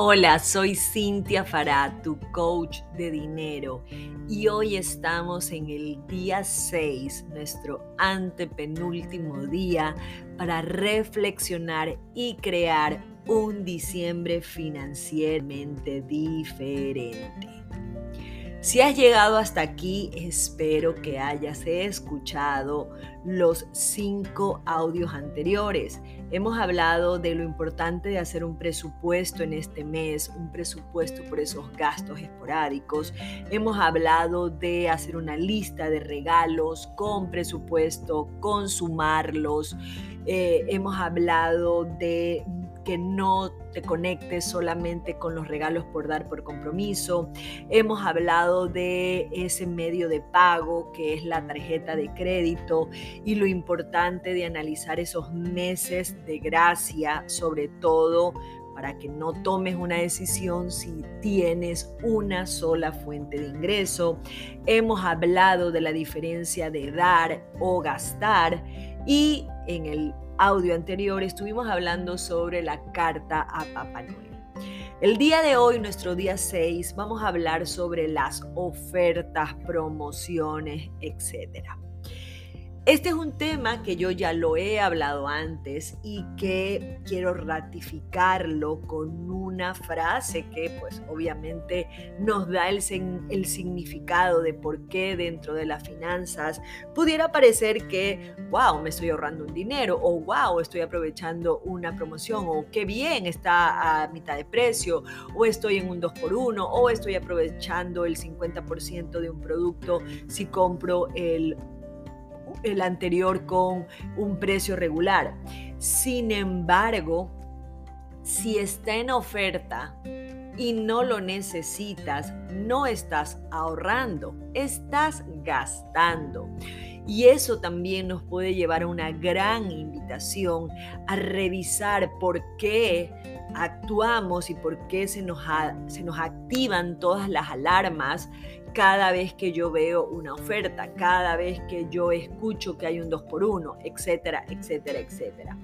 Hola, soy Cintia Farah, tu coach de dinero, y hoy estamos en el día 6, nuestro antepenúltimo día, para reflexionar y crear un diciembre financieramente diferente. Si has llegado hasta aquí, espero que hayas escuchado los cinco audios anteriores. Hemos hablado de lo importante de hacer un presupuesto en este mes, un presupuesto por esos gastos esporádicos. Hemos hablado de hacer una lista de regalos con presupuesto, consumarlos. Eh, hemos hablado de que no te conectes solamente con los regalos por dar por compromiso. Hemos hablado de ese medio de pago que es la tarjeta de crédito y lo importante de analizar esos meses de gracia, sobre todo para que no tomes una decisión si tienes una sola fuente de ingreso. Hemos hablado de la diferencia de dar o gastar y en el audio anterior estuvimos hablando sobre la carta a Papá Noel. El día de hoy, nuestro día 6, vamos a hablar sobre las ofertas, promociones, etcétera. Este es un tema que yo ya lo he hablado antes y que quiero ratificarlo con una frase que pues obviamente nos da el, el, significado de por qué dentro de las finanzas pudiera parecer que, wow, me estoy ahorrando un dinero o wow, estoy aprovechando una promoción o qué bien está a mitad de precio o estoy en un 2x1 o estoy aprovechando el 50% de un producto si compro el el anterior con un precio regular. Sin embargo, si está en oferta y no lo necesitas, no estás ahorrando, estás gastando. Y eso también nos puede llevar a una gran invitación a revisar por qué actuamos y por qué se nos, se nos activan todas las alarmas cada vez que yo veo una oferta, cada vez que yo escucho que hay un 2 por 1 etcétera, etcétera, etcétera.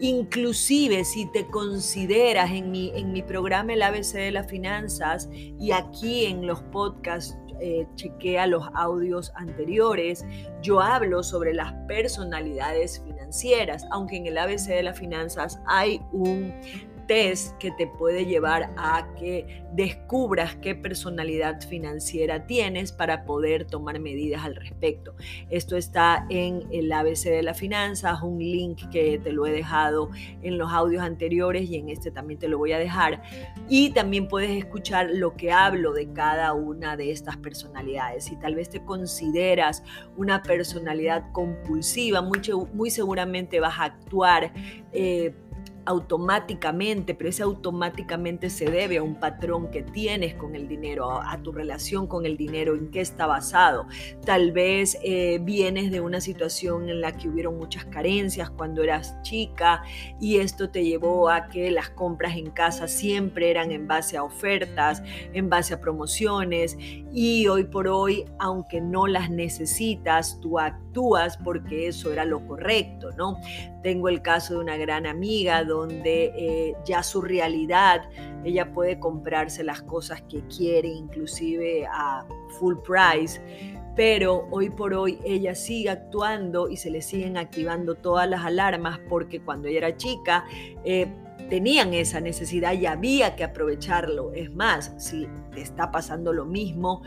Inclusive si te consideras en mi, en mi programa El ABC de las Finanzas y aquí en los podcasts eh, chequea los audios anteriores, yo hablo sobre las personalidades financieras, aunque en el ABC de las finanzas hay un test que te puede llevar a que descubras qué personalidad financiera tienes para poder tomar medidas al respecto. Esto está en el ABC de las finanzas, un link que te lo he dejado en los audios anteriores y en este también te lo voy a dejar. Y también puedes escuchar lo que hablo de cada una de estas personalidades. Si tal vez te consideras una personalidad compulsiva, muy, seguramente vas a actuar. Eh, automáticamente, pero ese automáticamente se debe a un patrón que tienes con el dinero, a, tu relación con el dinero, en qué está basado. Tal vez eh, vienes de una situación en la que hubieron muchas carencias cuando eras chica y esto te llevó a que las compras en casa siempre eran en base a ofertas, en base a promociones y hoy por hoy, aunque no las necesitas, tú actúas porque eso era lo correcto, ¿no? Tengo el caso de una gran amiga donde eh, ya su realidad, ella puede comprarse las cosas que quiere, inclusive a full price, pero hoy por hoy ella sigue actuando y se le siguen activando todas las alarmas porque cuando ella era chica eh, tenían esa necesidad y había que aprovecharlo. Es más, si está pasando lo mismo,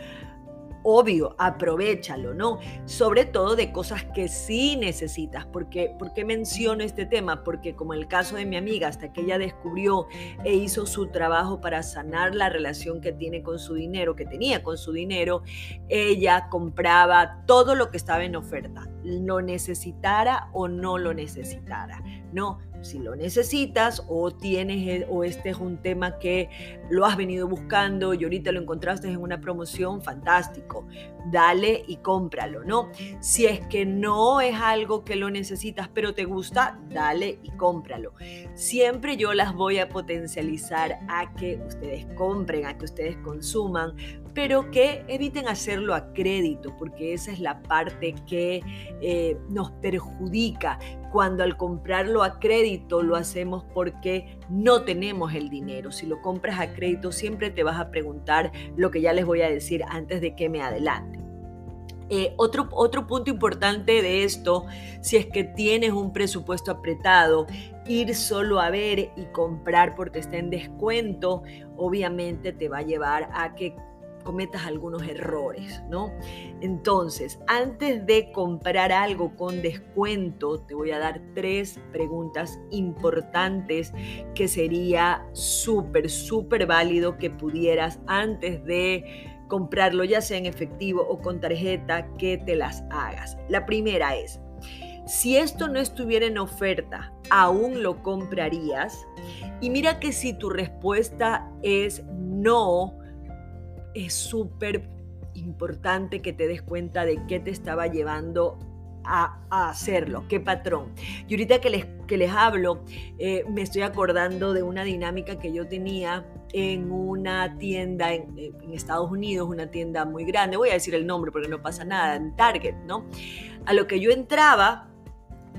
obvio, aprovechalo, ¿no? Sobre todo de cosas que sí necesitas. Porque, ¿Por qué menciono este tema? Porque como el caso de mi amiga, hasta que ella descubrió e hizo su trabajo para sanar la relación que tiene con su dinero, que tenía con su dinero, ella compraba todo lo que estaba en oferta, lo necesitara o no lo necesitara, ¿no? Si lo necesitas o tienes e, o este es un tema que lo has venido buscando y ahorita lo encontraste en una promoción, fantástico. Dale y cómpralo, ¿no? Si es que no es algo que lo necesitas pero te gusta, dale y cómpralo. Siempre yo las voy a potencializar a que ustedes compren, a que ustedes consuman, pero que eviten hacerlo a crédito, porque esa es la parte que eh, nos perjudica cuando al comprarlo a crédito lo hacemos porque no tenemos el dinero. Si lo compras a crédito siempre te vas a preguntar lo que ya les voy a decir antes de que me adelante. Eh, otro, otro punto importante de esto, si es que tienes un presupuesto apretado, ir solo a ver y comprar porque está en descuento, obviamente te va a llevar a que cometas algunos errores, ¿no? Entonces, antes de comprar algo con descuento, te voy a dar tres preguntas importantes que sería súper, súper válido que pudieras antes de comprarlo, ya sea en efectivo o con tarjeta, que te las hagas. La primera es, si esto no estuviera en oferta, ¿aún lo comprarías? Y mira que si tu respuesta es no, es súper importante que te des cuenta de qué te estaba llevando a, hacerlo, qué patrón. Y ahorita que les, que les hablo, eh, me estoy acordando de una dinámica que yo tenía en una tienda en, en, Estados Unidos, una tienda muy grande, voy a decir el nombre porque no pasa nada, en Target, ¿no? A lo que yo entraba,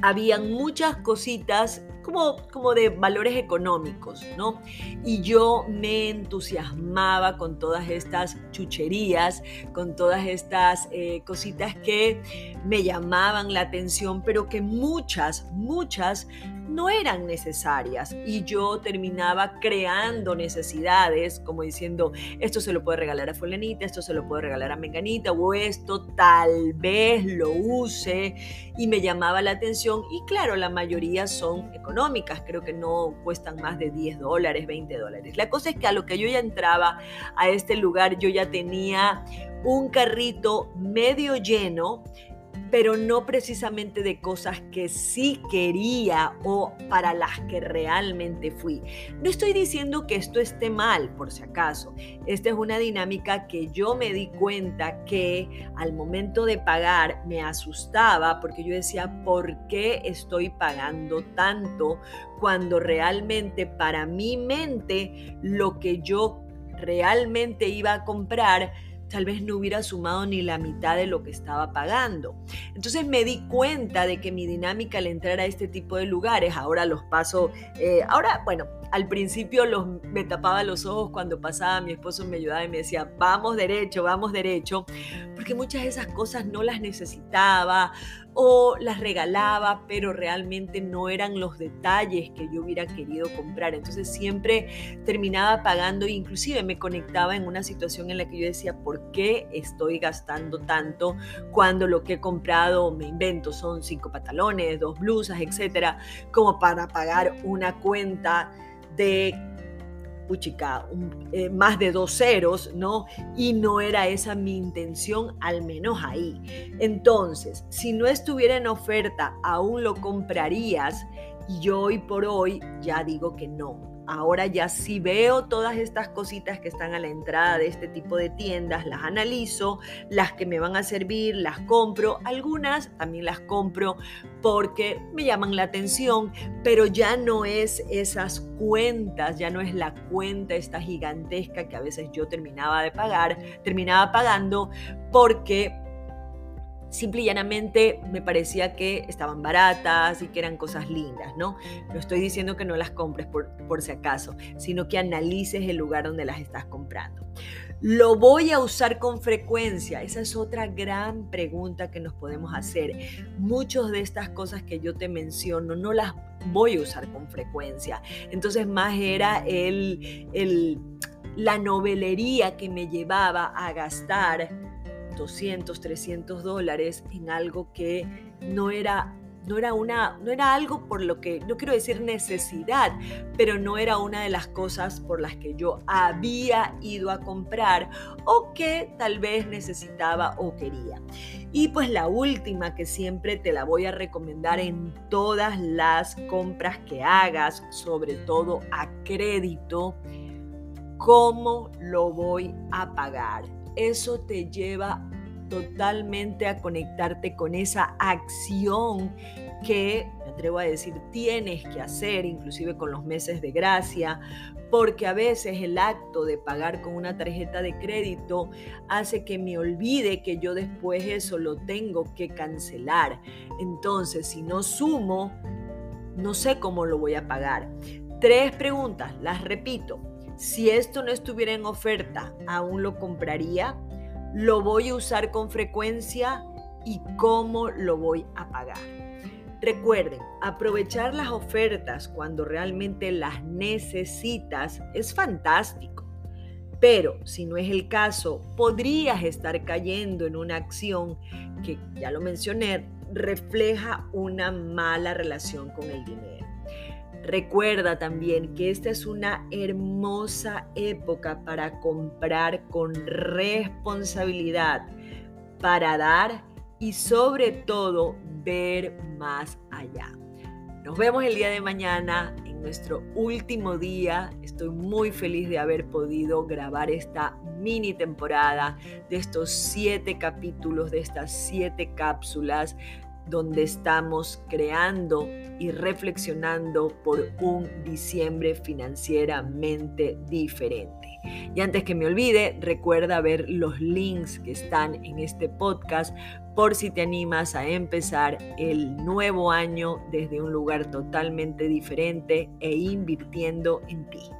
habían muchas cositas como, como de valores económicos, ¿no? Y yo me entusiasmaba con todas estas chucherías, con todas estas eh, cositas que me llamaban la atención, pero que muchas, muchas no eran necesarias y yo terminaba creando necesidades como diciendo esto se lo puede regalar a fulanita, esto se lo puede regalar a menganita o esto tal vez lo use y me llamaba la atención y claro la mayoría son económicas creo que no cuestan más de 10 dólares 20 dólares. La cosa es que a lo que yo ya entraba a este lugar yo ya tenía un carrito medio lleno pero no precisamente de cosas que sí quería o para las que realmente fui. No estoy diciendo que esto esté mal, por si acaso. Esta es una dinámica que yo me di cuenta que al momento de pagar me asustaba porque yo decía, ¿por qué estoy pagando tanto cuando realmente para mi mente lo que yo realmente iba a comprar tal vez no hubiera sumado ni la mitad de lo que estaba pagando. Entonces me di cuenta de que mi dinámica al entrar a este tipo de lugares, ahora los paso, eh, ahora, bueno, al principio los, me tapaba los ojos cuando pasaba, mi esposo me ayudaba y me decía, vamos derecho, vamos derecho, porque muchas de esas cosas no las necesitaba o las regalaba, pero realmente no eran los detalles que yo hubiera querido comprar. Entonces siempre terminaba pagando, inclusive me conectaba en una situación en la que yo decía, ¿por qué estoy gastando tanto cuando lo que he comprado, me invento, son cinco pantalones, dos blusas, etcétera, como para pagar una cuenta de puchica, eh, más de dos ceros, ¿no? Y no era esa mi intención, al menos ahí. Entonces, si no estuviera en oferta, ¿aún lo comprarías? Y yo hoy por hoy ya digo que no. Ahora ya sí veo todas estas cositas que están a la entrada de este tipo de tiendas, las analizo, las que me van a servir, las compro, algunas también las compro porque me llaman la atención, pero ya no es esas cuentas, ya no es la cuenta esta gigantesca que a veces yo terminaba de pagar, terminaba pagando porque simple y llanamente me parecía que estaban baratas y que eran cosas lindas, ¿no? No estoy diciendo que no las compres por, por si acaso, sino que analices el lugar donde las estás comprando. ¿Lo voy a usar con frecuencia? Esa es otra gran pregunta que nos podemos hacer. Muchas de estas cosas que yo te menciono no las voy a usar con frecuencia. Entonces más era el, el, la novelería que me llevaba a gastar 200, 300 dólares en algo que no era no era una no era algo por lo que no quiero decir necesidad, pero no era una de las cosas por las que yo había ido a comprar o que tal vez necesitaba o quería. Y pues la última que siempre te la voy a recomendar en todas las compras que hagas, sobre todo a crédito, ¿cómo lo voy a pagar? Eso te lleva totalmente a conectarte con esa acción que atrevo a decir tienes que hacer, inclusive con los meses de gracia, porque a veces el acto de pagar con una tarjeta de crédito hace que me olvide que yo después eso lo tengo que cancelar. Entonces, si no sumo, no sé cómo lo voy a pagar. Tres preguntas, las repito. Si esto no estuviera en oferta, ¿aún lo compraría? ¿Lo voy a usar con frecuencia? ¿Y cómo lo voy a pagar? Recuerden, aprovechar las ofertas cuando realmente las necesitas es fantástico. Pero si no es el caso, podrías estar cayendo en una acción que, ya lo mencioné, refleja una mala relación con el dinero. Recuerda también que esta es una hermosa época para comprar con responsabilidad, para dar y sobre todo ver más allá. Nos vemos el día de mañana en nuestro último día. Estoy muy feliz de haber podido grabar esta mini temporada de estos siete capítulos, de estas siete cápsulas donde estamos creando y reflexionando por un diciembre financieramente diferente. Y antes que me olvide, recuerda ver los links que están en este podcast por si te animas a empezar el nuevo año desde un lugar totalmente diferente e invirtiendo en ti.